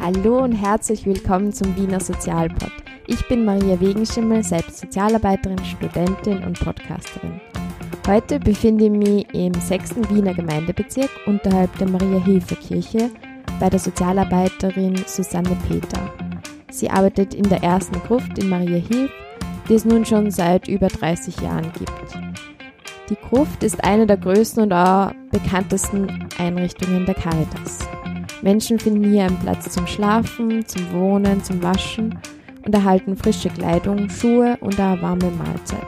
Hallo und herzlich willkommen zum Wiener Sozialpod. Ich bin Maria Wegenschimmel, selbst Sozialarbeiterin, Studentin und Podcasterin. Heute befinde ich mich im 6. Wiener Gemeindebezirk unterhalb der Maria-Hilfe-Kirche bei der Sozialarbeiterin Susanne Peter. Sie arbeitet in der ersten Gruft in Maria-Hilf, die es nun schon seit über 30 Jahren gibt. Die Gruft ist eine der größten und auch bekanntesten Einrichtungen der Caritas. Menschen finden hier einen Platz zum Schlafen, zum Wohnen, zum Waschen und erhalten frische Kleidung, Schuhe und eine warme Mahlzeit.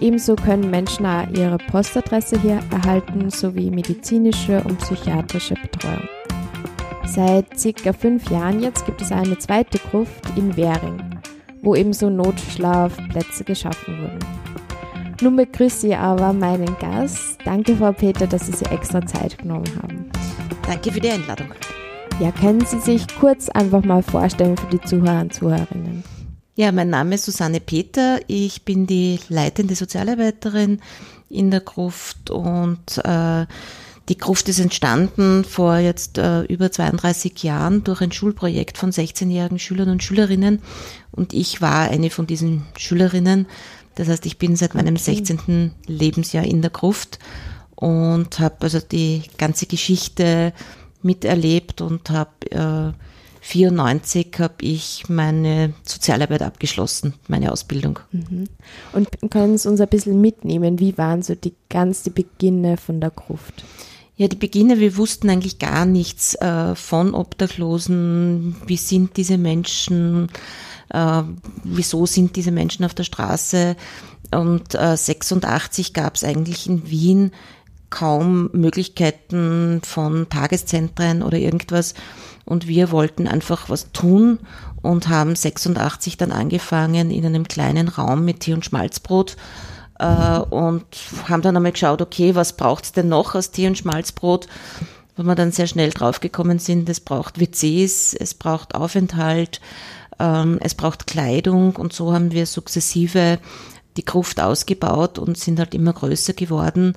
Ebenso können Menschen auch ihre Postadresse hier erhalten sowie medizinische und psychiatrische Betreuung. Seit circa fünf Jahren jetzt gibt es eine zweite Gruft in Währing, wo ebenso Notschlafplätze geschaffen wurden. Nun begrüße ich aber meinen Gast. Danke, Frau Peter, dass Sie sich extra Zeit genommen haben. Danke für die Einladung. Ja, können Sie sich kurz einfach mal vorstellen für die Zuhörer und Zuhörerinnen? Ja, mein Name ist Susanne Peter. Ich bin die leitende Sozialarbeiterin in der Gruft und äh, die Gruft ist entstanden vor jetzt äh, über 32 Jahren durch ein Schulprojekt von 16-jährigen Schülern und Schülerinnen und ich war eine von diesen Schülerinnen. Das heißt, ich bin seit meinem 16. Lebensjahr in der Gruft und habe also die ganze Geschichte miterlebt und habe äh, 94 habe ich meine Sozialarbeit abgeschlossen, meine Ausbildung. Mhm. Und können Sie uns ein bisschen mitnehmen? Wie waren so die ganzen Beginne von der Gruft? Ja, die Beginne, wir wussten eigentlich gar nichts äh, von Obdachlosen. Wie sind diese Menschen? Äh, wieso sind diese Menschen auf der Straße? Und äh, 86 gab es eigentlich in Wien kaum Möglichkeiten von Tageszentren oder irgendwas. Und wir wollten einfach was tun und haben 86 dann angefangen in einem kleinen Raum mit Tee und Schmalzbrot äh, und haben dann einmal geschaut, okay, was braucht's denn noch aus Tee und Schmalzbrot? Wo wir dann sehr schnell draufgekommen sind, es braucht WCs, es braucht Aufenthalt, ähm, es braucht Kleidung und so haben wir sukzessive die Gruft ausgebaut und sind halt immer größer geworden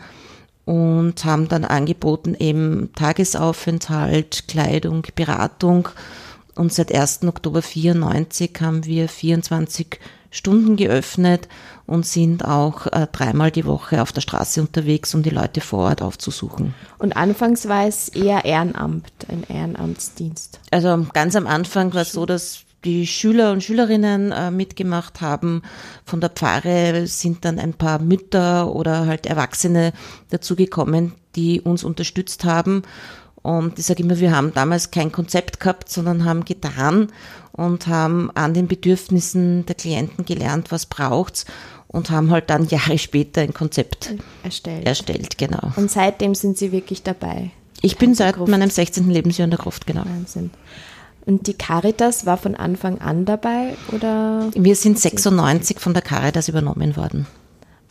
und haben dann angeboten eben Tagesaufenthalt, Kleidung, Beratung. Und seit 1. Oktober 94 haben wir 24 Stunden geöffnet und sind auch äh, dreimal die Woche auf der Straße unterwegs, um die Leute vor Ort aufzusuchen. Und anfangs war es eher Ehrenamt, ein Ehrenamtsdienst. Also ganz am Anfang war es so, dass die Schüler und Schülerinnen äh, mitgemacht haben. Von der Pfarre sind dann ein paar Mütter oder halt Erwachsene dazugekommen, die uns unterstützt haben. Und ich sage immer, wir haben damals kein Konzept gehabt, sondern haben getan und haben an den Bedürfnissen der Klienten gelernt, was braucht's und haben halt dann Jahre später ein Konzept erstellt. erstellt genau. Und seitdem sind Sie wirklich dabei? Ich bin seit Gruft. meinem 16. Lebensjahr in der Gruft, genau. Wahnsinn. Und die Caritas war von Anfang an dabei oder? Wir sind 96 von der Caritas übernommen worden.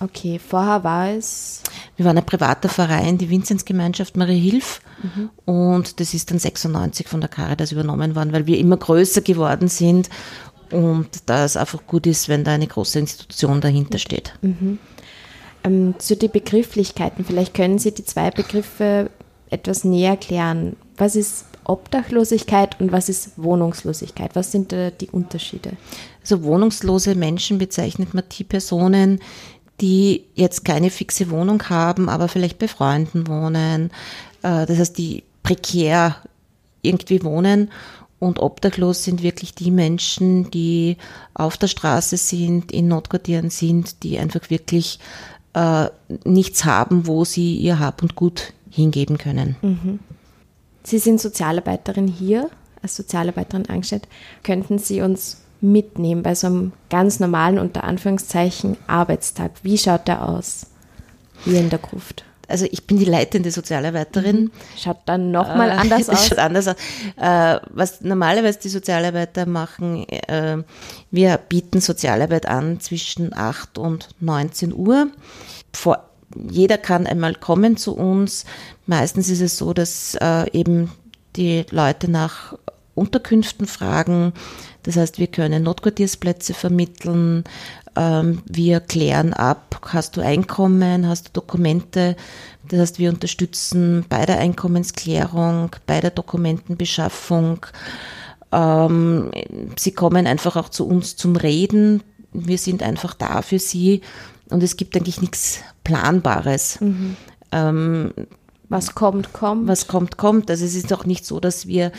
Okay, vorher war es? Wir waren ein privater Verein, die Vinzenzgemeinschaft Marie Hilf. Mhm. Und das ist dann 96 von der Caritas übernommen worden, weil wir immer größer geworden sind und da es einfach gut ist, wenn da eine große Institution dahinter steht. Mhm. Ähm, zu den Begrifflichkeiten, vielleicht können Sie die zwei Begriffe etwas näher klären. Was ist Obdachlosigkeit und was ist Wohnungslosigkeit? Was sind da die Unterschiede? Also wohnungslose Menschen bezeichnet man die Personen, die jetzt keine fixe Wohnung haben, aber vielleicht bei Freunden wohnen. Äh, das heißt, die prekär irgendwie wohnen. Und obdachlos sind wirklich die Menschen, die auf der Straße sind, in Notquartieren sind, die einfach wirklich äh, nichts haben, wo sie ihr Hab und Gut hingeben können. Mhm. Sie sind Sozialarbeiterin hier, als Sozialarbeiterin angestellt. Könnten Sie uns mitnehmen bei so einem ganz normalen, unter Anführungszeichen, Arbeitstag? Wie schaut der aus hier in der Gruft? Also ich bin die leitende Sozialarbeiterin. Mhm. Schaut dann nochmal äh, anders aus? Schaut anders aus. Äh, was normalerweise die Sozialarbeiter machen, äh, wir bieten Sozialarbeit an zwischen 8 und 19 Uhr. Vor jeder kann einmal kommen zu uns. Meistens ist es so, dass äh, eben die Leute nach Unterkünften fragen. Das heißt, wir können Notquartiersplätze vermitteln. Ähm, wir klären ab, hast du Einkommen, hast du Dokumente. Das heißt, wir unterstützen bei der Einkommensklärung, bei der Dokumentenbeschaffung. Ähm, sie kommen einfach auch zu uns zum Reden. Wir sind einfach da für sie und es gibt eigentlich nichts Planbares. Mhm. Ähm, was kommt, kommt. Was kommt, kommt. Also es ist auch nicht so, dass wir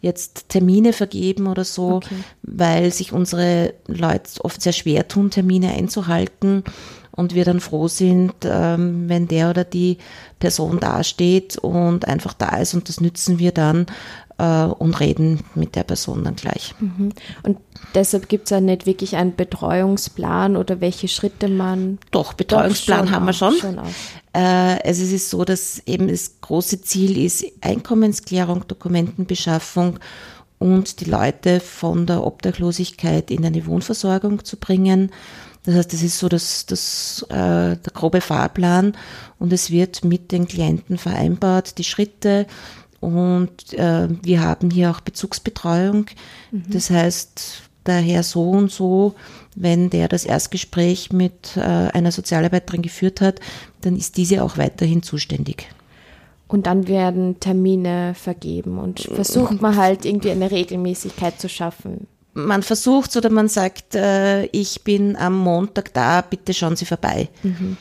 jetzt Termine vergeben oder so, okay. weil sich unsere Leute oft sehr schwer tun, Termine einzuhalten und wir dann froh sind, ähm, wenn der oder die Person dasteht und einfach da ist und das nützen wir dann äh, und reden mit der Person dann gleich. Mhm. Und deshalb gibt es ja nicht wirklich einen Betreuungsplan oder welche Schritte man. Doch, Betreuungsplan Doch, haben wir schon. schon also es ist so, dass eben das große Ziel ist Einkommensklärung, Dokumentenbeschaffung und die Leute von der Obdachlosigkeit in eine Wohnversorgung zu bringen. Das heißt, das ist so das, das, äh, der grobe Fahrplan und es wird mit den Klienten vereinbart, die Schritte, und äh, wir haben hier auch Bezugsbetreuung. Mhm. Das heißt, der Herr so und so, wenn der das Erstgespräch mit äh, einer Sozialarbeiterin geführt hat, dann ist diese auch weiterhin zuständig. Und dann werden Termine vergeben und versucht man halt irgendwie eine Regelmäßigkeit zu schaffen. Man versucht oder man sagt, äh, ich bin am Montag da, bitte schauen Sie vorbei. Mhm.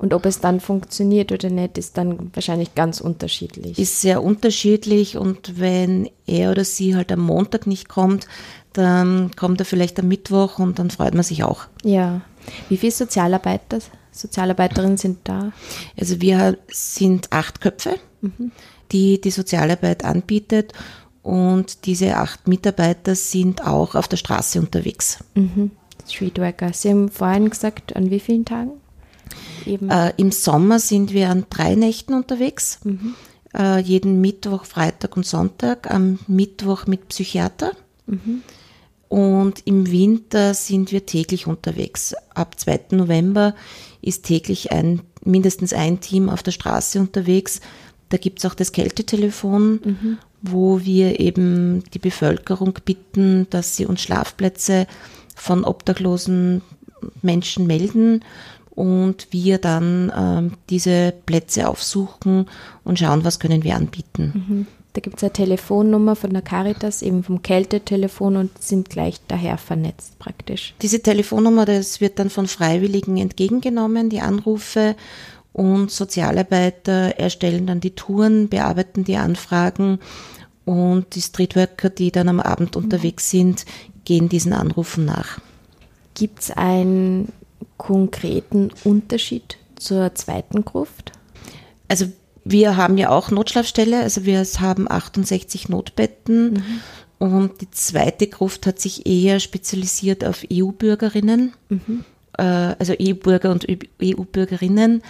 Und ob es dann funktioniert oder nicht, ist dann wahrscheinlich ganz unterschiedlich. Ist sehr unterschiedlich und wenn er oder sie halt am Montag nicht kommt, dann kommt er vielleicht am Mittwoch und dann freut man sich auch. Ja. Wie viele Sozialarbeiter, Sozialarbeiterinnen sind da? Also wir sind acht Köpfe, mhm. die die Sozialarbeit anbietet und diese acht Mitarbeiter sind auch auf der Straße unterwegs. Mhm. Streetworker. Sie haben vorhin gesagt, an wie vielen Tagen? Äh, Im Sommer sind wir an drei Nächten unterwegs. Mhm. Äh, jeden Mittwoch, Freitag und Sonntag. Am Mittwoch mit Psychiater. Mhm. Und im Winter sind wir täglich unterwegs. Ab 2. November ist täglich ein, mindestens ein Team auf der Straße unterwegs. Da gibt es auch das Kältetelefon, mhm. wo wir eben die Bevölkerung bitten, dass sie uns Schlafplätze von obdachlosen Menschen melden und wir dann ähm, diese Plätze aufsuchen und schauen, was können wir anbieten. Mhm. Da gibt es eine Telefonnummer von der Caritas, eben vom Kältetelefon und sind gleich daher vernetzt praktisch. Diese Telefonnummer, das wird dann von Freiwilligen entgegengenommen, die Anrufe und Sozialarbeiter erstellen dann die Touren, bearbeiten die Anfragen und die Streetworker, die dann am Abend mhm. unterwegs sind, gehen diesen Anrufen nach. Gibt es ein konkreten Unterschied zur zweiten Gruft? Also wir haben ja auch Notschlafstelle, also wir haben 68 Notbetten mhm. und die zweite Gruft hat sich eher spezialisiert auf EU-Bürgerinnen, mhm. äh, also EU-Bürger und EU-Bürgerinnen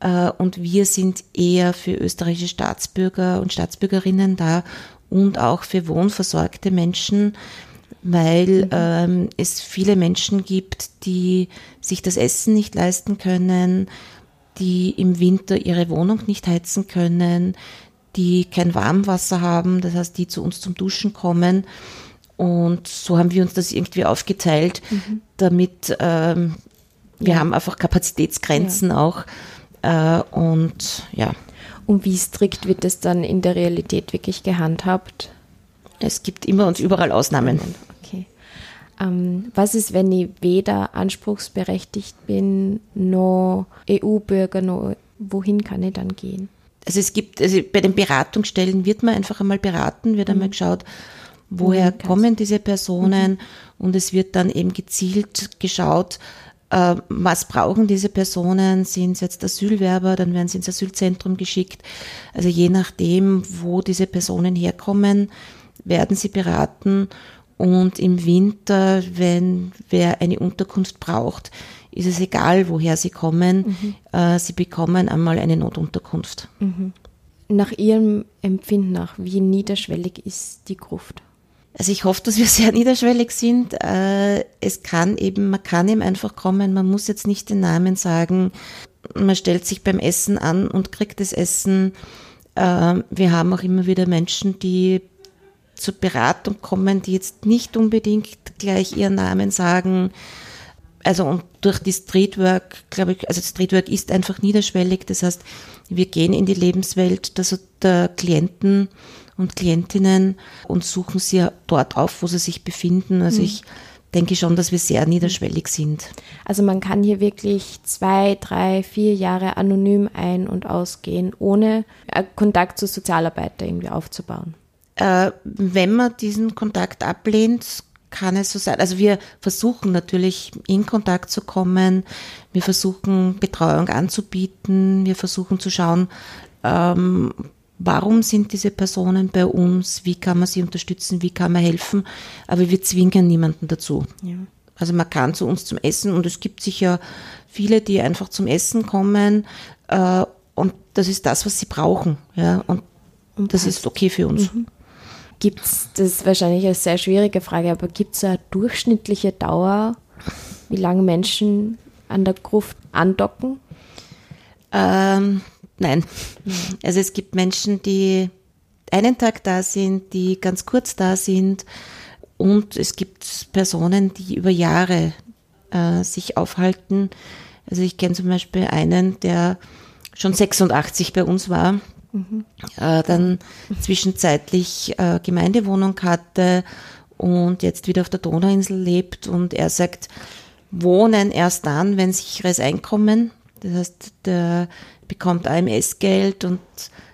äh, und wir sind eher für österreichische Staatsbürger und Staatsbürgerinnen da und auch für wohnversorgte Menschen weil mhm. ähm, es viele Menschen gibt, die sich das Essen nicht leisten können, die im Winter ihre Wohnung nicht heizen können, die kein Warmwasser haben, das heißt, die zu uns zum Duschen kommen. Und so haben wir uns das irgendwie aufgeteilt, mhm. damit ähm, wir ja. haben einfach Kapazitätsgrenzen ja. auch. Äh, und ja. Und wie strikt wird es dann in der Realität wirklich gehandhabt? Es gibt immer und überall Ausnahmen. Ähm, was ist, wenn ich weder anspruchsberechtigt bin, noch EU-Bürger, noch wohin kann ich dann gehen? Also es gibt, also bei den Beratungsstellen wird man einfach einmal beraten, wird mhm. einmal geschaut, woher kommen diese Personen mhm. und es wird dann eben gezielt geschaut, äh, was brauchen diese Personen? Sind es jetzt Asylwerber? Dann werden sie ins Asylzentrum geschickt. Also je nachdem, wo diese Personen herkommen, werden sie beraten und im Winter, wenn wer eine Unterkunft braucht, ist es egal, woher sie kommen. Mhm. Äh, sie bekommen einmal eine Notunterkunft. Mhm. Nach Ihrem Empfinden nach, wie niederschwellig ist die Gruft? Also ich hoffe, dass wir sehr niederschwellig sind. Äh, es kann eben, man kann eben einfach kommen. Man muss jetzt nicht den Namen sagen. Man stellt sich beim Essen an und kriegt das Essen. Äh, wir haben auch immer wieder Menschen, die zur Beratung kommen, die jetzt nicht unbedingt gleich ihren Namen sagen. also und durch die Streetwork, glaube ich, also Streetwork ist einfach niederschwellig. Das heißt, wir gehen in die Lebenswelt der Klienten und Klientinnen und suchen sie dort auf, wo sie sich befinden. Also mhm. ich denke schon, dass wir sehr niederschwellig sind. Also man kann hier wirklich zwei, drei, vier Jahre anonym ein- und ausgehen, ohne äh, Kontakt zu Sozialarbeiter irgendwie aufzubauen. Äh, wenn man diesen Kontakt ablehnt, kann es so sein. Also wir versuchen natürlich in Kontakt zu kommen, wir versuchen Betreuung anzubieten, wir versuchen zu schauen, ähm, warum sind diese Personen bei uns, wie kann man sie unterstützen, wie kann man helfen, aber wir zwingen niemanden dazu. Ja. Also man kann zu uns zum Essen und es gibt sicher viele, die einfach zum Essen kommen äh, und das ist das, was sie brauchen. Ja, und, und das ist okay für uns. Mhm. Gibt es, das ist wahrscheinlich eine sehr schwierige Frage, aber gibt es eine durchschnittliche Dauer, wie lange Menschen an der Gruft andocken? Ähm, nein. Also es gibt Menschen, die einen Tag da sind, die ganz kurz da sind und es gibt Personen, die über Jahre äh, sich aufhalten. Also ich kenne zum Beispiel einen, der schon 86 bei uns war mhm. äh, dann zwischenzeitlich äh, Gemeindewohnung hatte und jetzt wieder auf der Donauinsel lebt und er sagt, wohnen erst dann, wenn sicheres Einkommen. Das heißt, der bekommt AMS-Geld und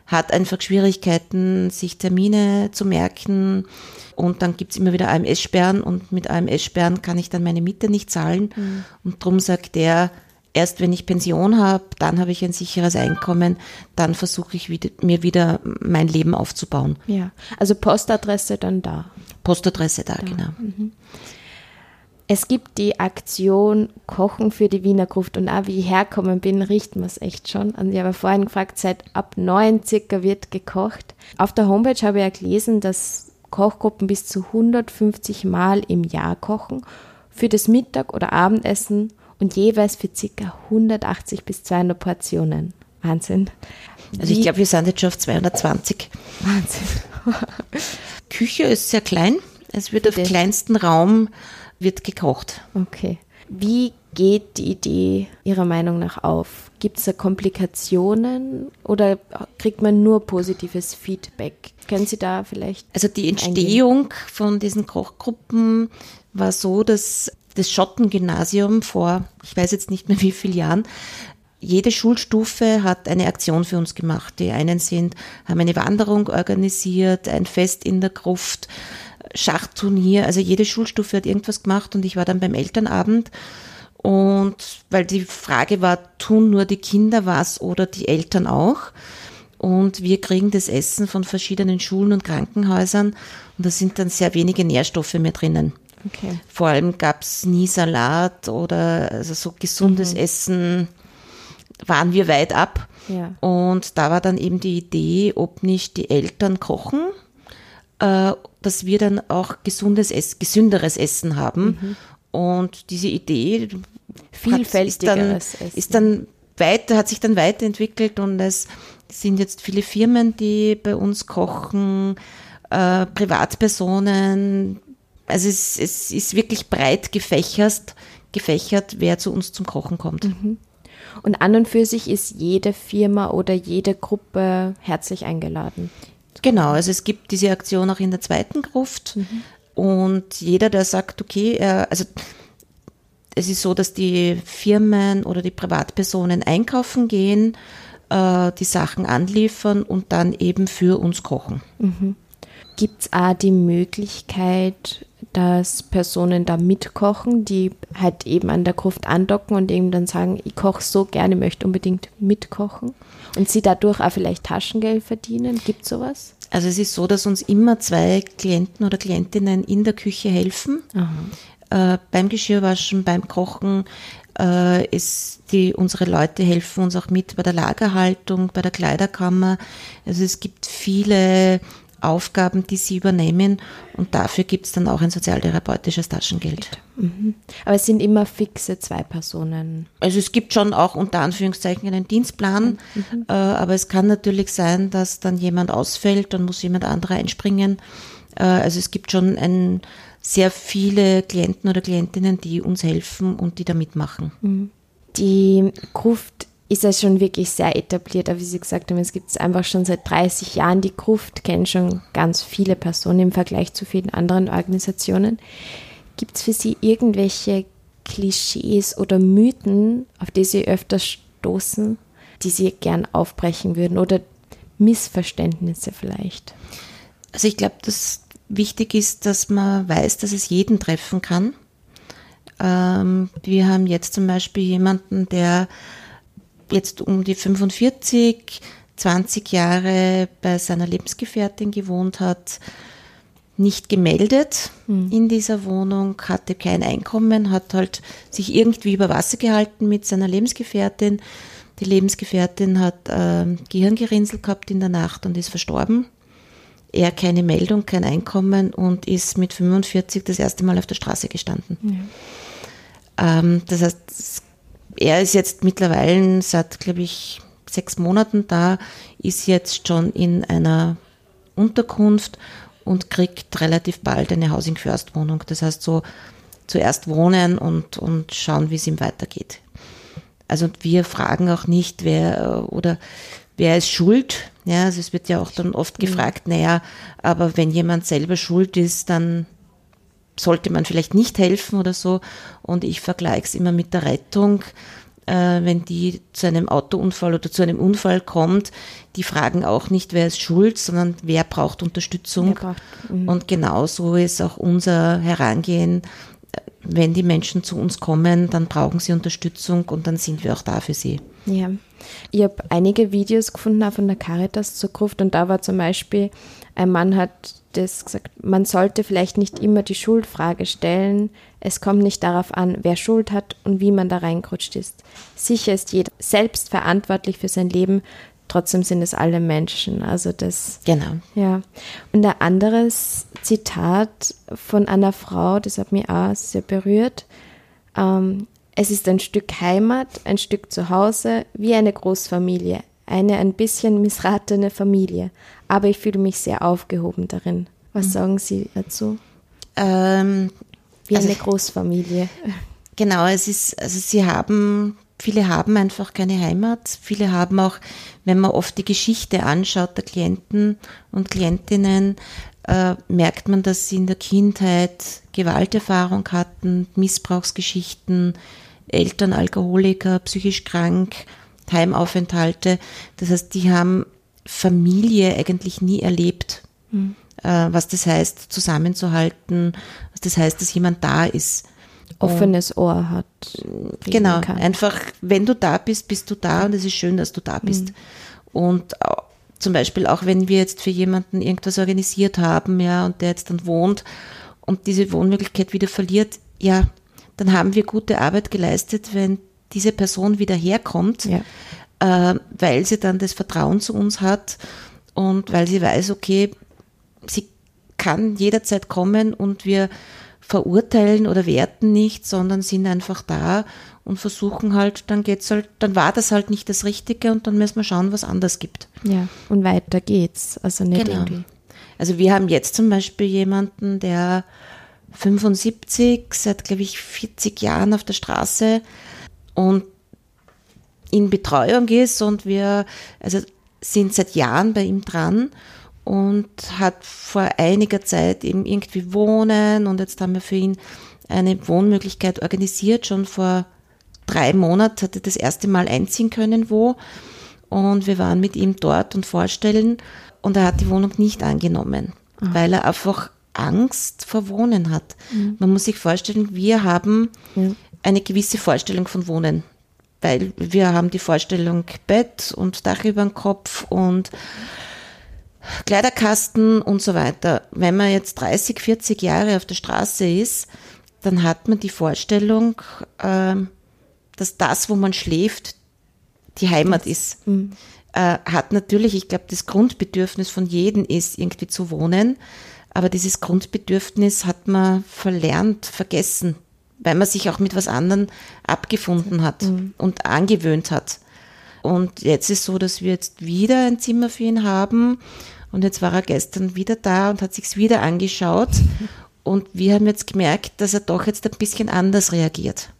hat einfach Schwierigkeiten, sich Termine zu merken. Und dann gibt's immer wieder AMS-Sperren und mit AMS-Sperren kann ich dann meine Miete nicht zahlen. Mhm. Und drum sagt er, erst wenn ich Pension habe, dann habe ich ein sicheres Einkommen, dann versuche ich wieder, mir wieder mein Leben aufzubauen. Ja, also Postadresse dann da. Postadresse da, da. genau. Mhm. Es gibt die Aktion Kochen für die Wiener Gruft und auch wie ich herkommen bin, riecht man es echt schon. Und ich habe vorhin gefragt, seit ab neun circa wird gekocht. Auf der Homepage habe ich ja gelesen, dass Kochgruppen bis zu 150 Mal im Jahr kochen für das Mittag- oder Abendessen und jeweils für ca. 180 bis 200 Portionen. Wahnsinn. Also ich glaube, wir sind jetzt schon auf 220. Wahnsinn. Küche ist sehr klein. Es wird auf kleinsten Raum wird gekocht. Okay. Wie geht die Idee Ihrer Meinung nach auf? Gibt es da Komplikationen oder kriegt man nur positives Feedback? Können Sie da vielleicht? Also die Entstehung eingehen? von diesen Kochgruppen war so, dass das Schottengymnasium vor, ich weiß jetzt nicht mehr wie vielen Jahren, jede Schulstufe hat eine Aktion für uns gemacht. Die einen sind, haben eine Wanderung organisiert, ein Fest in der Gruft, Schachturnier, also jede Schulstufe hat irgendwas gemacht und ich war dann beim Elternabend und weil die Frage war, tun nur die Kinder was oder die Eltern auch? Und wir kriegen das Essen von verschiedenen Schulen und Krankenhäusern und da sind dann sehr wenige Nährstoffe mehr drinnen. Okay. Vor allem gab es nie Salat oder also so gesundes mhm. Essen waren wir weit ab. Ja. Und da war dann eben die Idee, ob nicht die Eltern kochen, äh, dass wir dann auch gesundes Ess gesünderes Essen haben. Mhm. Und diese Idee vielfältigeres ist dann, ist dann weiter, hat sich dann weiterentwickelt und es sind jetzt viele Firmen, die bei uns kochen, äh, Privatpersonen, also es, es ist wirklich breit gefächert, gefächert, wer zu uns zum Kochen kommt. Mhm. Und an und für sich ist jede Firma oder jede Gruppe herzlich eingeladen. Genau, also es gibt diese Aktion auch in der zweiten Gruft. Mhm. Und jeder, der sagt, okay, er, also es ist so, dass die Firmen oder die Privatpersonen einkaufen gehen, äh, die Sachen anliefern und dann eben für uns kochen. Mhm. Gibt es auch die Möglichkeit, dass Personen da mitkochen, die halt eben an der Gruft andocken und eben dann sagen, ich koche so gerne, möchte unbedingt mitkochen und sie dadurch auch vielleicht Taschengeld verdienen? Gibt es sowas? Also es ist so, dass uns immer zwei Klienten oder Klientinnen in der Küche helfen. Äh, beim Geschirrwaschen, beim Kochen äh, ist die, unsere Leute helfen uns auch mit bei der Lagerhaltung, bei der Kleiderkammer. Also es gibt viele Aufgaben, die sie übernehmen und dafür gibt es dann auch ein sozialtherapeutisches Taschengeld. Mhm. Aber es sind immer fixe zwei Personen. Also es gibt schon auch unter Anführungszeichen einen Dienstplan, mhm. äh, aber es kann natürlich sein, dass dann jemand ausfällt, dann muss jemand anderer einspringen. Äh, also es gibt schon ein sehr viele Klienten oder Klientinnen, die uns helfen und die da mitmachen. Mhm. Die Gruft ist ja schon wirklich sehr etabliert, aber wie Sie gesagt haben, es gibt es einfach schon seit 30 Jahren. Die Gruft kennen schon ganz viele Personen im Vergleich zu vielen anderen Organisationen. Gibt es für Sie irgendwelche Klischees oder Mythen, auf die Sie öfter stoßen, die Sie gern aufbrechen würden oder Missverständnisse vielleicht? Also ich glaube, dass wichtig ist, dass man weiß, dass es jeden treffen kann. Ähm, wir haben jetzt zum Beispiel jemanden, der jetzt um die 45, 20 Jahre bei seiner Lebensgefährtin gewohnt hat, nicht gemeldet mhm. in dieser Wohnung, hatte kein Einkommen, hat halt sich irgendwie über Wasser gehalten mit seiner Lebensgefährtin. Die Lebensgefährtin hat äh, Gehirngerinnsel gehabt in der Nacht und ist verstorben. Er keine Meldung, kein Einkommen und ist mit 45 das erste Mal auf der Straße gestanden. Ja. Ähm, das heißt, er ist jetzt mittlerweile seit, glaube ich, sechs Monaten da, ist jetzt schon in einer Unterkunft und kriegt relativ bald eine Housing-First-Wohnung. Das heißt so, zuerst wohnen und, und schauen, wie es ihm weitergeht. Also wir fragen auch nicht, wer oder wer ist schuld. Ja, also es wird ja auch dann oft gefragt, naja, aber wenn jemand selber schuld ist, dann sollte man vielleicht nicht helfen oder so. Und ich vergleiche es immer mit der Rettung äh, wenn die zu einem Autounfall oder zu einem Unfall kommt, die fragen auch nicht, wer ist schuld, sondern wer braucht Unterstützung. Wer braucht, mhm. und genauso ist auch unser Herangehen. Wenn die Menschen zu uns kommen, dann brauchen sie Unterstützung und dann sind wir auch da für sie. Ja. Ich habe einige Videos gefunden auch von der Caritas zur Gruft und da war zum Beispiel, ein Mann hat das gesagt, man sollte vielleicht nicht immer die Schuldfrage stellen. Es kommt nicht darauf an, wer Schuld hat und wie man da reingerutscht ist. Sicher ist jeder selbst verantwortlich für sein Leben, trotzdem sind es alle Menschen. Also das. Genau. Ja. Und ein anderes Zitat von einer Frau, das hat mich auch sehr berührt. Ähm, es ist ein Stück Heimat, ein Stück Zuhause, wie eine Großfamilie, eine ein bisschen missratene Familie, aber ich fühle mich sehr aufgehoben darin. Was mhm. sagen Sie dazu? Ähm, Wie also, eine Großfamilie. Genau, es ist, also Sie haben, viele haben einfach keine Heimat. Viele haben auch, wenn man oft die Geschichte anschaut der Klienten und Klientinnen, äh, merkt man, dass sie in der Kindheit Gewalterfahrung hatten, Missbrauchsgeschichten, Eltern Alkoholiker, psychisch krank, Heimaufenthalte. Das heißt, die haben Familie eigentlich nie erlebt. Mhm. Äh, was das heißt, zusammenzuhalten, was das heißt, dass jemand da ist. Offenes Ohr hat. Genau, kann. einfach, wenn du da bist, bist du da und es ist schön, dass du da bist. Mhm. Und zum Beispiel auch, wenn wir jetzt für jemanden irgendwas organisiert haben, ja, und der jetzt dann wohnt und diese Wohnmöglichkeit wieder verliert, ja, dann haben wir gute Arbeit geleistet, wenn diese Person wieder herkommt, ja. äh, weil sie dann das Vertrauen zu uns hat und weil sie weiß, okay, sie kann jederzeit kommen und wir verurteilen oder werten nicht, sondern sind einfach da und versuchen halt, dann geht's halt, dann war das halt nicht das Richtige und dann müssen wir schauen, was anders gibt. Ja, und weiter geht's. Also nicht genau. irgendwie. Also wir haben jetzt zum Beispiel jemanden, der 75, seit glaube ich 40 Jahren auf der Straße und in Betreuung ist und wir also sind seit Jahren bei ihm dran und hat vor einiger Zeit eben irgendwie wohnen und jetzt haben wir für ihn eine Wohnmöglichkeit organisiert. Schon vor drei Monaten hat er das erste Mal einziehen können wo und wir waren mit ihm dort und vorstellen und er hat die Wohnung nicht angenommen, mhm. weil er einfach Angst vor Wohnen hat. Mhm. Man muss sich vorstellen, wir haben ja. Eine gewisse Vorstellung von Wohnen, weil wir haben die Vorstellung Bett und Dach über dem Kopf und Kleiderkasten und so weiter. Wenn man jetzt 30, 40 Jahre auf der Straße ist, dann hat man die Vorstellung, ähm, dass das, wo man schläft, die Heimat ist. Mhm. Hat natürlich, ich glaube, das Grundbedürfnis von jedem ist, irgendwie zu wohnen. Aber dieses Grundbedürfnis hat man verlernt, vergessen, weil man sich auch mit was anderem abgefunden hat mhm. und angewöhnt hat. Und jetzt ist so, dass wir jetzt wieder ein Zimmer für ihn haben. Und jetzt war er gestern wieder da und hat sich's wieder angeschaut. Und wir haben jetzt gemerkt, dass er doch jetzt ein bisschen anders reagiert.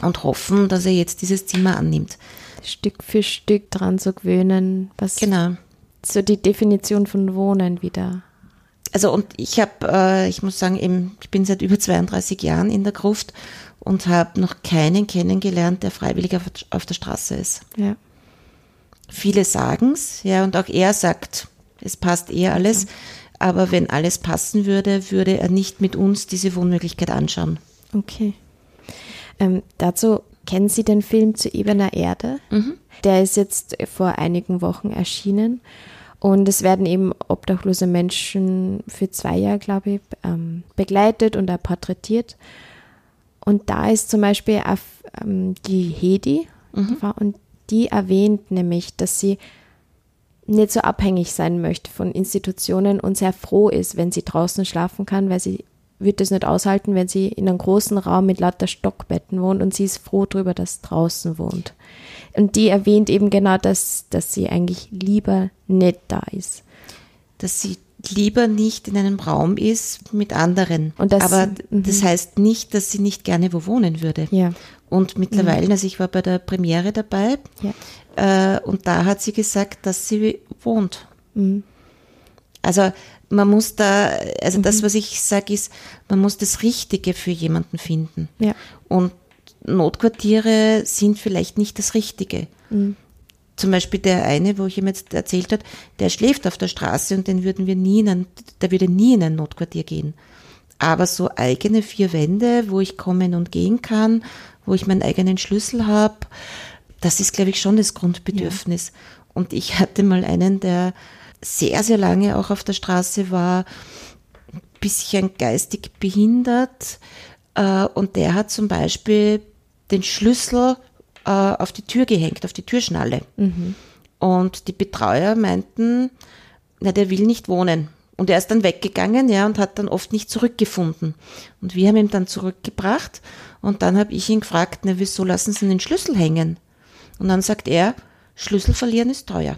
Und hoffen, dass er jetzt dieses Zimmer annimmt. Stück für Stück dran zu gewöhnen, was Genau. so die Definition von Wohnen wieder. Also und ich habe, äh, ich muss sagen, eben, ich bin seit über 32 Jahren in der Gruft und habe noch keinen kennengelernt, der freiwillig auf, auf der Straße ist. Ja. Viele sagen's, ja, und auch er sagt, es passt eh alles. Aber wenn alles passen würde, würde er nicht mit uns diese Wohnmöglichkeit anschauen. Okay. Ähm, dazu kennen Sie den Film Zu ebener Erde? Der ist jetzt vor einigen Wochen erschienen. Und es werden eben obdachlose Menschen für zwei Jahre, glaube ich, ähm, begleitet und auch porträtiert. Und da ist zum Beispiel auch, ähm, die Hedi und die erwähnt nämlich, dass sie nicht so abhängig sein möchte von Institutionen und sehr froh ist, wenn sie draußen schlafen kann, weil sie wird es nicht aushalten, wenn sie in einem großen Raum mit lauter Stockbetten wohnt und sie ist froh darüber, dass draußen wohnt. Und die erwähnt eben genau das, dass sie eigentlich lieber nicht da ist. Dass sie lieber nicht in einem Raum ist mit anderen. Das- Aber mhm. das heißt nicht, dass sie nicht gerne wo wohnen würde. Ja. Und mittlerweile, also ich war bei der Premiere dabei Ja. äh, und da hat sie gesagt, dass sie wohnt. Mhm. Also man muss da, also das, was ich sage, ist, man muss das Richtige für jemanden finden. Ja. Und Notquartiere sind vielleicht nicht das Richtige. Zum Beispiel der eine, wo ich ihm jetzt erzählt hat, der schläft auf der Straße und den würden wir nie in ein, der würde nie in ein Notquartier gehen. Aber so eigene vier Wände, wo ich kommen und gehen kann, wo ich meinen eigenen Schlüssel habe, das ist, glaube ich, schon das Grundbedürfnis. Und ich hatte mal einen, der sehr, sehr lange auch auf der Straße war, ein bisschen geistig behindert. Äh, und der hat zum Beispiel den Schlüssel äh, auf die Tür gehängt, auf die Türschnalle. Und die Betreuer meinten, na, der will nicht wohnen. Und er ist dann weggegangen, ja, und hat dann oft nicht zurückgefunden. Und wir haben ihn dann zurückgebracht und dann habe ich ihn gefragt, na, wieso lassen Sie den Schlüssel hängen? Und dann sagt er, Schlüssel verlieren ist teuer.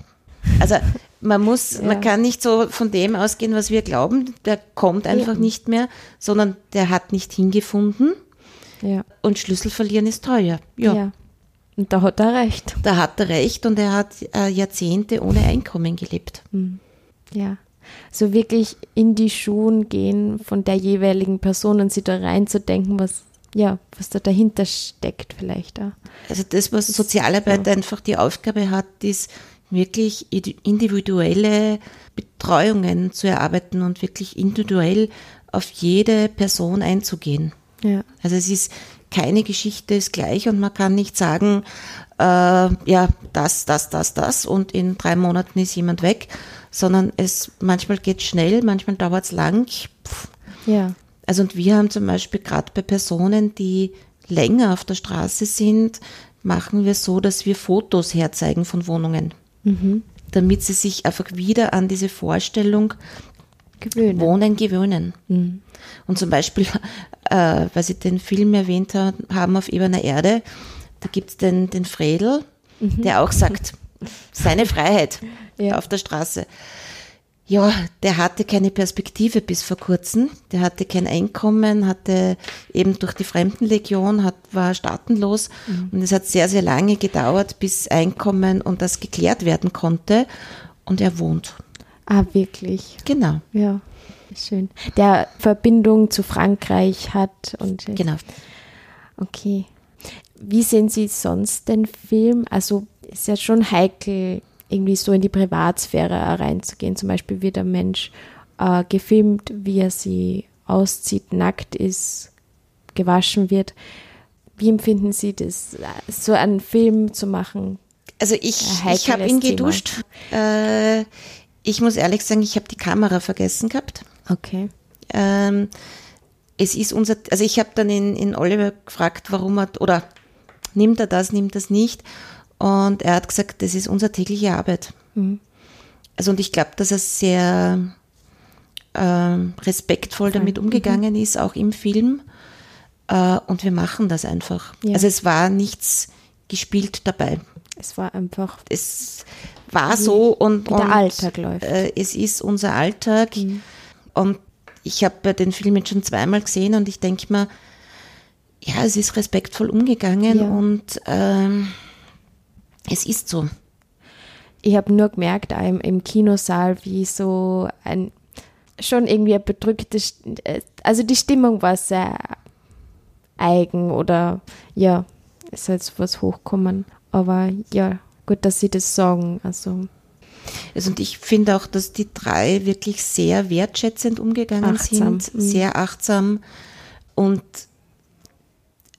Also man muss, Ja. man kann nicht so von dem ausgehen, was wir glauben, der kommt einfach Eben. nicht mehr, sondern der hat nicht hingefunden Ja. und Schlüssel verlieren ist teuer. Ja, ja. Und da hat er recht. da hat er recht und er hat äh, Jahrzehnte ohne Einkommen gelebt. Ja. So wirklich in die Schuhen gehen von der jeweiligen Person und sie da reinzudenken, was, ja, was da dahinter steckt vielleicht auch. Also das, was Sozialarbeit einfach die Aufgabe hat, ist wirklich indi- individuelle Betreuungen zu erarbeiten und wirklich individuell auf jede Person einzugehen. Ja. Also es ist keine Geschichte ist gleich und man kann nicht sagen, äh, ja, das, das, das, das und in drei Monaten ist jemand weg, sondern es manchmal geht schnell, manchmal dauert es lang. Pff. Ja. Also und wir haben zum Beispiel gerade bei Personen, die länger auf der Straße sind, machen wir so, dass wir Fotos herzeigen von Wohnungen, damit sie sich einfach wieder an diese Vorstellung Gewöhnen. Wohnen gewöhnen. Und zum Beispiel, äh, weil Sie den Film erwähnt ha- haben auf Ebener Erde, da gibt's den, den Fredel, der auch sagt, seine Freiheit Ja. auf der Straße. Ja, der hatte keine Perspektive bis vor kurzem. Der hatte kein Einkommen, hatte eben durch die Fremdenlegion, hat, war staatenlos. Und es hat sehr, sehr lange gedauert, bis Einkommen und das geklärt werden konnte. Und er wohnt. Ah, wirklich. Genau, Ja. Schön. Der Verbindung zu Frankreich hat und genau. Okay. Wie sehen Sie sonst den Film? Also ist ja schon heikel, irgendwie so in die Privatsphäre reinzugehen. Zum Beispiel wird ein Mensch äh, gefilmt, wie er sie auszieht, nackt ist, gewaschen wird. Wie empfinden Sie das, so einen Film zu machen? Also ich, ich habe ihn geduscht. Äh, ich muss ehrlich sagen, ich habe die Kamera vergessen gehabt. Okay. Ähm, es ist unser, also ich habe dann in, in Oliver gefragt, warum er, oder nimmt er das, nimmt das nicht. Und er hat gesagt, das ist unsere tägliche Arbeit. Also und ich glaube, dass er sehr ähm, respektvoll damit umgegangen ist, auch im Film. Äh, und wir machen das einfach. Ja. Also es war nichts gespielt dabei Es war einfach, es war so und, wie der und Alltag läuft. Mhm. Äh, es ist unser Alltag und ich habe den Film jetzt schon zweimal gesehen und ich denke mir, ja, es ist respektvoll umgegangen Ja. und ähm, es ist so. Ich habe nur gemerkt, auch im, im Kinosaal, wie so ein schon irgendwie ein bedrücktes, äh, also die Stimmung war sehr eigen oder ja, ist halt was hochkommen. Aber ja, gut, dass sie das sagen. Also Also und ich finde auch, dass die drei wirklich sehr wertschätzend umgegangen Achtsam, sind, mhm. sehr achtsam und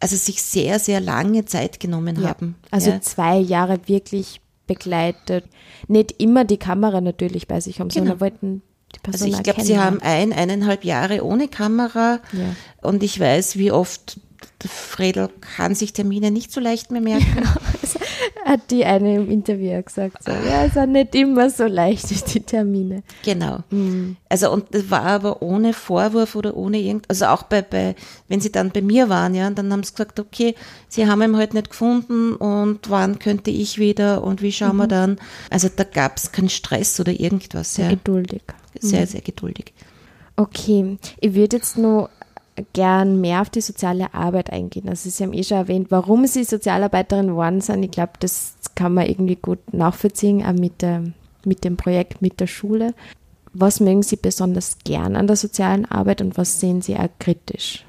also sich sehr, sehr lange Zeit genommen ja. haben. Also ja. zwei Jahre wirklich begleitet. Nicht immer die Kamera natürlich bei sich haben, Genau. sondern wollten die Also Person ich glaube, sie haben ein, eineinhalb Jahre ohne Kamera Ja. und ich weiß, wie oft Fredel kann sich Termine nicht so leicht mehr merken. Hat die eine im Interview gesagt. So, ja, es ist nicht immer so leicht, die Termine. Genau. Also und das war aber ohne Vorwurf oder ohne irgend, also auch bei, bei, wenn sie dann bei mir waren, ja, und dann haben sie gesagt, okay, sie haben ihn halt nicht gefunden und wann könnte ich wieder und wie schauen wir dann? Also da gab es keinen Stress oder irgendwas, Sehr ja. geduldig. Sehr, sehr geduldig. Okay, ich würde jetzt nur gern mehr auf die soziale Arbeit eingehen. Also Sie haben eh schon erwähnt, warum Sie Sozialarbeiterin geworden sind. Ich glaube, das kann man irgendwie gut nachvollziehen, auch mit, der, mit dem Projekt, mit der Schule. Was mögen Sie besonders gern an der sozialen Arbeit und was sehen Sie auch kritisch?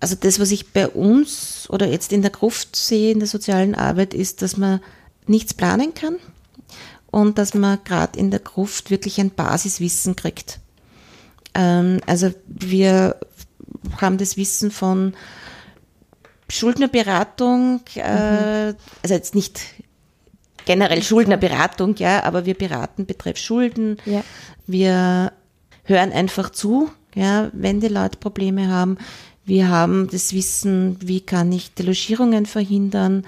Also das, was ich bei uns oder jetzt in der Gruft sehe in der sozialen Arbeit, ist, dass man nichts planen kann und dass man gerade in der Gruft wirklich ein Basiswissen kriegt. Ähm, also wir haben das Wissen von Schuldnerberatung, äh, also jetzt nicht generell Schuldnerberatung, ja, aber wir beraten betreff Schulden. Ja. Wir hören einfach zu, ja, wenn die Leute Probleme haben. Wir haben das Wissen, wie kann ich Delogierungen verhindern.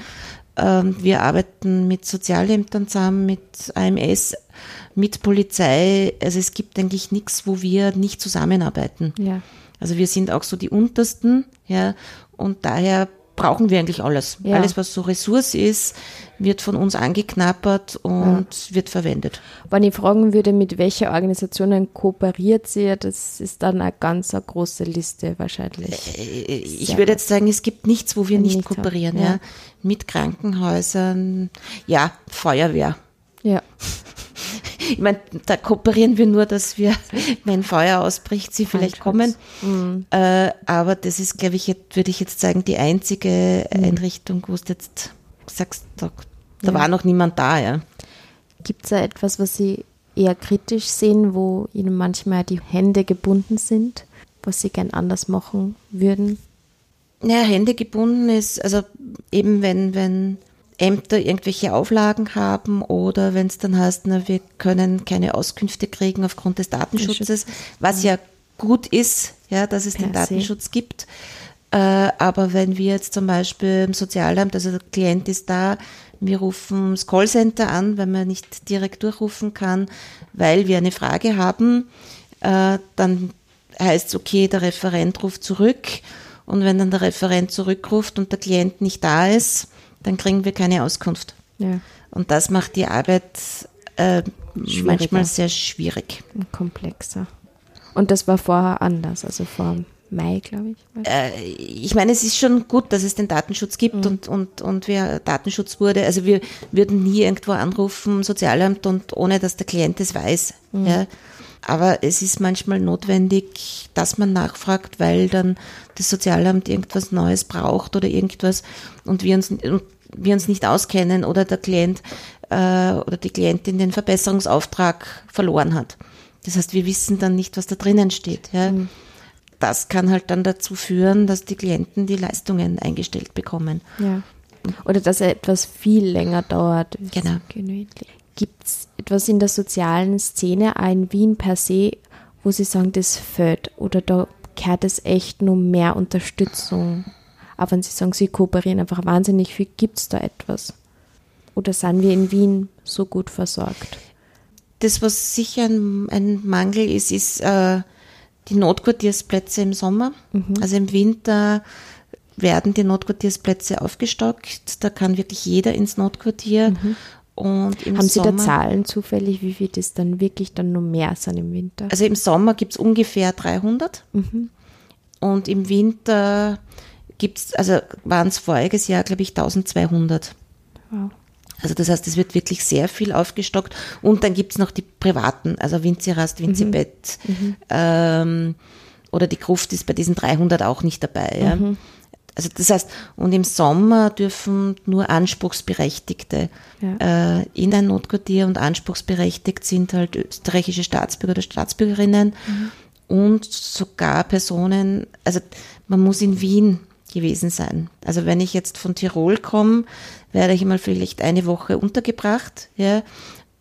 Ähm, wir arbeiten mit Sozialämtern zusammen, mit AMS, mit Polizei. Also es gibt eigentlich nichts, wo wir nicht zusammenarbeiten. Ja. Also wir sind auch so die untersten, ja, und daher brauchen wir eigentlich alles. Ja. Alles, was so Ressource ist, wird von uns angeknappert und wird verwendet. Wenn ich fragen würde, mit welchen Organisationen kooperiert sie, das ist dann eine ganz eine große Liste wahrscheinlich. Äh, Ich Sehr würde jetzt sagen, es gibt nichts, wo wir nicht Nicht kooperieren, haben, ja. ja. Mit Krankenhäusern, ja, Feuerwehr. Ja. Ich meine, da kooperieren wir nur, dass wir, wenn Feuer ausbricht, sie vielleicht kommen. Brandschutz. Äh, aber das ist, glaube ich, würde ich jetzt sagen, die einzige Einrichtung, wo du jetzt sagst, da, da Ja. war noch niemand da, ja. Gibt es da etwas, was Sie eher kritisch sehen, wo Ihnen manchmal die Hände gebunden sind, was Sie gern anders machen würden? Naja, Hände gebunden ist, also eben wenn, wenn Ämter irgendwelche Auflagen haben oder wenn es dann heißt, na, wir können keine Auskünfte kriegen aufgrund des Datenschutzes, was ja gut ist, ja, dass es den se. Datenschutz gibt. Äh, aber wenn wir jetzt zum Beispiel im Sozialamt, also der Klient ist da, wir rufen das Callcenter an, wenn man nicht direkt durchrufen kann, weil wir eine Frage haben, äh, dann heißt es, okay, der Referent ruft zurück. Und wenn dann der Referent zurückruft und der Klient nicht da ist, dann kriegen wir keine Auskunft. Ja, Und das macht die Arbeit äh, manchmal sehr schwierig. und komplexer. Und das war vorher anders, also vor Mai, glaube ich. Äh, ich meine, es ist schon gut, dass es den Datenschutz gibt und, und, und wir Datenschutz wurde. Also wir würden nie irgendwo anrufen, Sozialamt, und ohne dass der Klient es weiß. Ja. Aber es ist manchmal notwendig, dass man nachfragt, weil dann das Sozialamt irgendwas Neues braucht oder irgendwas und wir uns, wir uns nicht auskennen oder der Klient äh, oder die Klientin den Verbesserungsauftrag verloren hat. Das heißt, wir wissen dann nicht, was da drinnen steht. Ja. Das kann halt dann dazu führen, dass die Klienten die Leistungen eingestellt bekommen. Ja. Oder dass etwas viel länger dauert. Genau. Gibt es etwas in der sozialen Szene, auch in Wien per se, wo Sie sagen, das fehlt? Oder da gehört es echt nur mehr Unterstützung? Aber wenn Sie sagen, Sie kooperieren einfach wahnsinnig viel, gibt es da etwas? Oder sind wir in Wien so gut versorgt? Das, was sicher ein, ein Mangel ist, ist äh, die Notquartiersplätze im Sommer. Also im Winter werden die Notquartiersplätze aufgestockt. Da kann wirklich jeder ins Notquartier. Und im Haben Sie Sommer, da Zahlen zufällig, wie viel das dann wirklich dann noch mehr sind im Winter? Also im Sommer gibt es ungefähr 300 Mhm. und im Winter gibt's, also waren es voriges Jahr, glaube ich, 1200. Wow. Also das heißt, es wird wirklich sehr viel aufgestockt. Und dann gibt's noch die privaten, also Vinzi-Rast, Vinzi-Bett ähm, oder die Gruft ist bei diesen 300 auch nicht dabei. Ja. Also das heißt, und im Sommer dürfen nur Anspruchsberechtigte Ja. äh, in ein Notquartier und anspruchsberechtigt sind halt österreichische Staatsbürger oder Staatsbürgerinnen und sogar Personen, also man muss in Wien gewesen sein. Also wenn ich jetzt von Tirol komme, werde ich mal vielleicht eine Woche untergebracht, ja,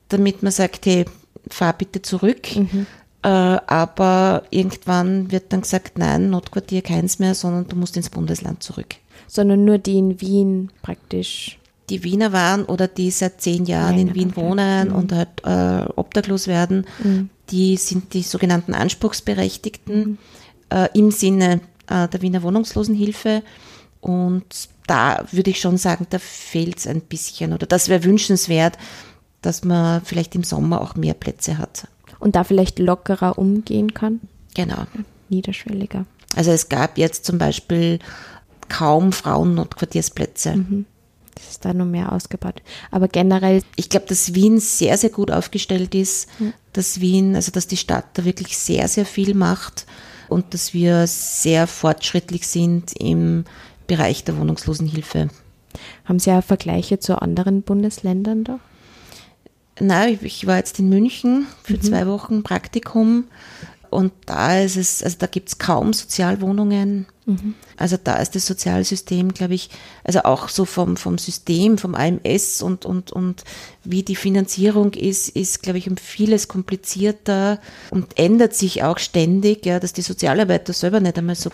damit man sagt, hey, fahr bitte zurück. Äh, aber irgendwann wird dann gesagt, nein, Notquartier keins mehr, sondern du musst ins Bundesland zurück. Sondern nur die in Wien praktisch. Die Wiener waren oder die seit zehn Jahren Länger, in Wien okay. wohnen und halt äh, obdachlos werden, die sind die sogenannten Anspruchsberechtigten äh, im Sinne äh, der Wiener Wohnungslosenhilfe. Und da würde ich schon sagen, da fehlt es ein bisschen oder das wäre wünschenswert, dass man vielleicht im Sommer auch mehr Plätze hat. Und da vielleicht lockerer umgehen kann, Genau. niederschwelliger. Also es gab jetzt zum Beispiel kaum Frauen-Notquartiersplätze. Das ist da noch mehr ausgebaut. Aber generell, Ich glaube, dass Wien sehr, sehr gut aufgestellt ist, dass Wien, also dass die Stadt da wirklich sehr, sehr viel macht und dass wir sehr fortschrittlich sind im Bereich der Wohnungslosenhilfe. haben Sie ja Vergleiche zu anderen Bundesländern da? Nein, ich- war jetzt in München für zwei Wochen Praktikum und da ist es, also da gibt es kaum Sozialwohnungen. Also da ist das Sozialsystem, glaube ich, also auch so vom, vom System, vom AMS und, und, und wie die Finanzierung ist, ist, glaube ich, um vieles komplizierter und ändert sich auch ständig, ja, dass die Sozialarbeiter selber nicht einmal so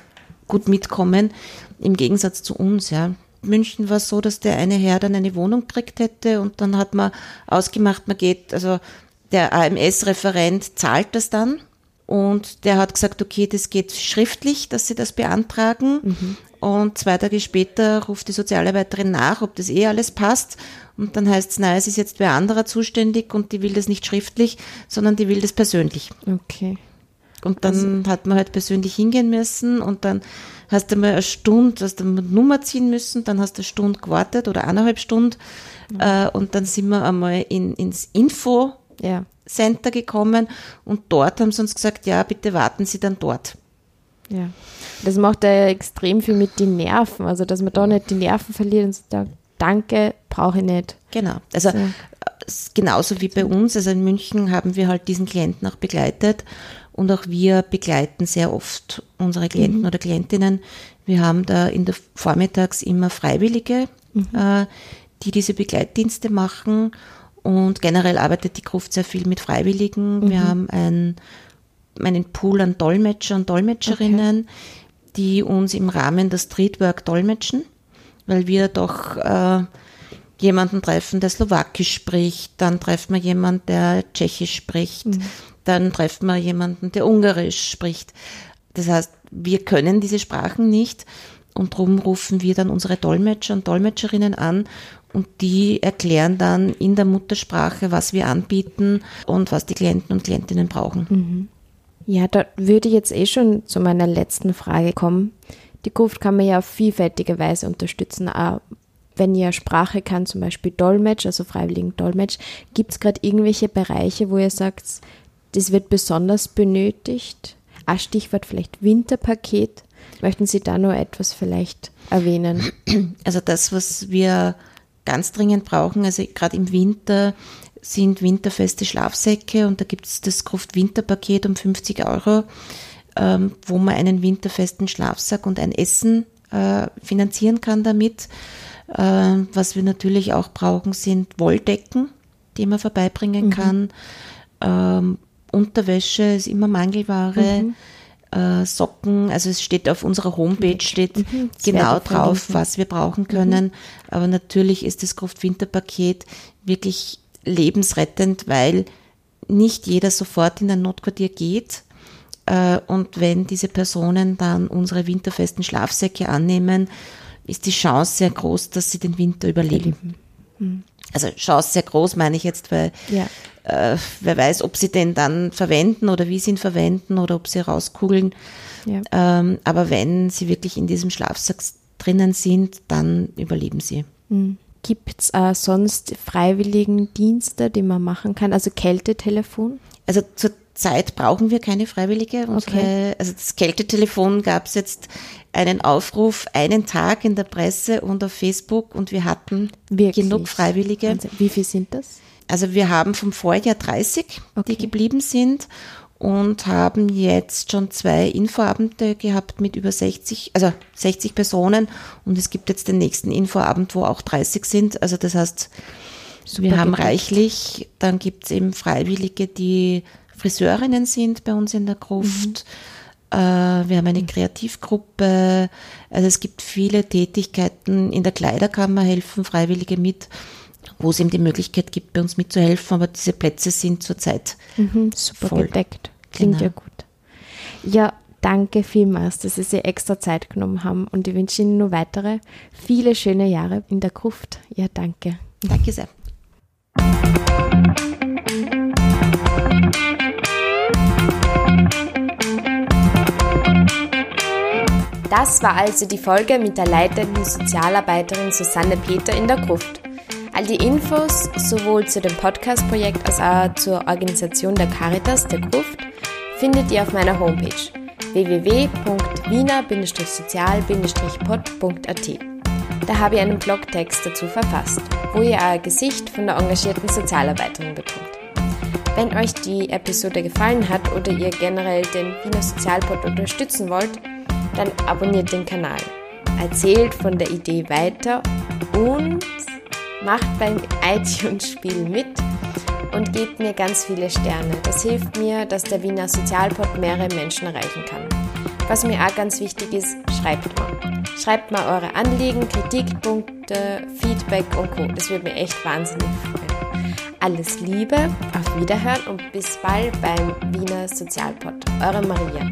gut mitkommen, im Gegensatz zu uns, ja. München war es so, dass der eine Herr dann eine Wohnung gekriegt hätte und dann hat man ausgemacht, man geht, also der AMS-Referent zahlt das dann und der hat gesagt, okay, das geht schriftlich, dass sie das beantragen und zwei Tage später ruft die Sozialarbeiterin nach, ob das eh alles passt und dann heißt es, nein, es ist jetzt wer anderer zuständig und die will das nicht schriftlich, sondern die will das persönlich. Okay. Und dann hat man halt persönlich hingehen müssen und dann hast du mal eine Stunde, hast du eine Nummer ziehen müssen, dann hast du eine Stunde gewartet oder eineinhalb Stunden äh, und dann sind wir einmal in, ins Info-Center Ja, gekommen und dort haben sie uns gesagt, ja, bitte warten Sie dann dort. ja. Das macht ja extrem viel mit den Nerven. Also, dass man da nicht die Nerven verliert und sagt, danke, brauche ich nicht. Genau. Also So. äh, ist genauso wie bei uns. Also in München haben wir halt diesen Klienten auch begleitet und auch wir begleiten sehr oft unsere Klienten oder Klientinnen. Wir haben da in der Vormittags immer Freiwillige, äh, die diese Begleitdienste machen. Und generell arbeitet die Gruft sehr viel mit Freiwilligen. Wir haben ein, einen Pool an Dolmetscher und Dolmetscherinnen, die uns im Rahmen der Streetwork dolmetschen, weil wir doch äh, jemanden treffen, der Slowakisch spricht, dann treffen wir jemanden, der Tschechisch spricht, dann treffen wir jemanden, der Ungarisch spricht. Das heißt, wir können diese Sprachen nicht und darum rufen wir dann unsere Dolmetscher und Dolmetscherinnen an und die erklären dann in der Muttersprache, was wir anbieten und was die Klienten und Klientinnen brauchen. Ja, da würde ich jetzt eh schon zu meiner letzten Frage kommen. Die Gruft kann man ja auf vielfältige Weise unterstützen. Auch wenn ihr Sprache kann, zum Beispiel Dolmetsch, also freiwilligen Dolmetsch, gibt es gerade irgendwelche Bereiche, wo ihr sagt, das wird besonders benötigt? Ein Stichwort vielleicht Winterpaket. Möchten Sie da nur etwas vielleicht erwähnen? Also das, was wir ganz dringend brauchen, also gerade im Winter, sind winterfeste Schlafsäcke und da gibt es das Gruft Winterpaket um 50 Euro, ähm, wo man einen winterfesten Schlafsack und ein Essen äh, finanzieren kann damit. Ähm, was wir natürlich auch brauchen, sind Wolldecken, die man vorbeibringen kann. Ähm, Unterwäsche ist immer Mangelware. Äh, Socken, also es steht auf unserer Homepage steht Das genau drauf, was wir brauchen können. Aber natürlich ist das Gruft-Winterpaket wirklich lebensrettend, weil nicht jeder sofort in ein Notquartier geht. Äh, Und wenn diese Personen dann unsere winterfesten Schlafsäcke annehmen, ist die Chance sehr groß, dass sie den Winter überleben. Also Chance sehr groß, meine ich jetzt, weil Ja. äh, wer weiß, ob sie den dann verwenden oder wie sie ihn verwenden oder ob sie rauskugeln. Ja. Ähm, aber wenn sie wirklich in diesem Schlafsack drinnen sind, dann überleben sie. Gibt es äh, sonst Freiwilligendienste, die man machen kann? Also Kältetelefon? Also zurzeit brauchen wir keine Freiwillige. Unsere, Okay. Also das Kältetelefon gab es jetzt einen Aufruf einen Tag in der Presse und auf Facebook und wir hatten Wirklich? genug Freiwillige. Wahnsinn. Wie viel sind das? Also wir haben vom Vorjahr 30, Okay. die geblieben sind und haben jetzt schon zwei Infoabende gehabt mit über 60, also 60 Personen und es gibt jetzt den nächsten Infoabend, wo auch 30 sind. Also das heißt, wir Super haben gedeckt. reichlich, dann gibt es eben Freiwillige, die Friseurinnen sind bei uns in der Gruft. Äh, wir haben eine Kreativgruppe. Also es gibt viele Tätigkeiten. In der Kleiderkammer helfen Freiwillige mit, wo es eben die Möglichkeit gibt, bei uns mitzuhelfen. Aber diese Plätze sind zurzeit Mhm, super Voll. gedeckt. Klingt Genau. ja gut. Ja, danke vielmals, dass Sie sich extra Zeit genommen haben und ich wünsche Ihnen nur weitere viele schöne Jahre in der Gruft. Ja, danke. Danke sehr. Das war also die Folge mit der leitenden Sozialarbeiterin Susanne Peter in der Gruft. All die Infos sowohl zu dem Podcast-Projekt als auch zur Organisation der Caritas der Gruft findet ihr auf meiner Homepage www.wiener-sozial-pod.at. Da habe ich einen Blogtext dazu verfasst, wo ihr ein Gesicht von der engagierten Sozialarbeiterin bekommt. Wenn euch die Episode gefallen hat oder ihr generell den Wiener Sozialpod unterstützen wollt, dann abonniert den Kanal. Erzählt von der Idee weiter und macht beim iTunes-Spiel mit und gebt mir ganz viele Sterne. Das hilft mir, dass der Wiener Sozialpod mehrere Menschen erreichen kann. Was mir auch ganz wichtig ist, schreibt mal. Schreibt mal eure Anliegen, Kritikpunkte, Feedback und Co. Das würde mir echt wahnsinnig freuen. Alles Liebe, auf Wiederhören und bis bald beim Wiener Sozialpod. Eure Maria.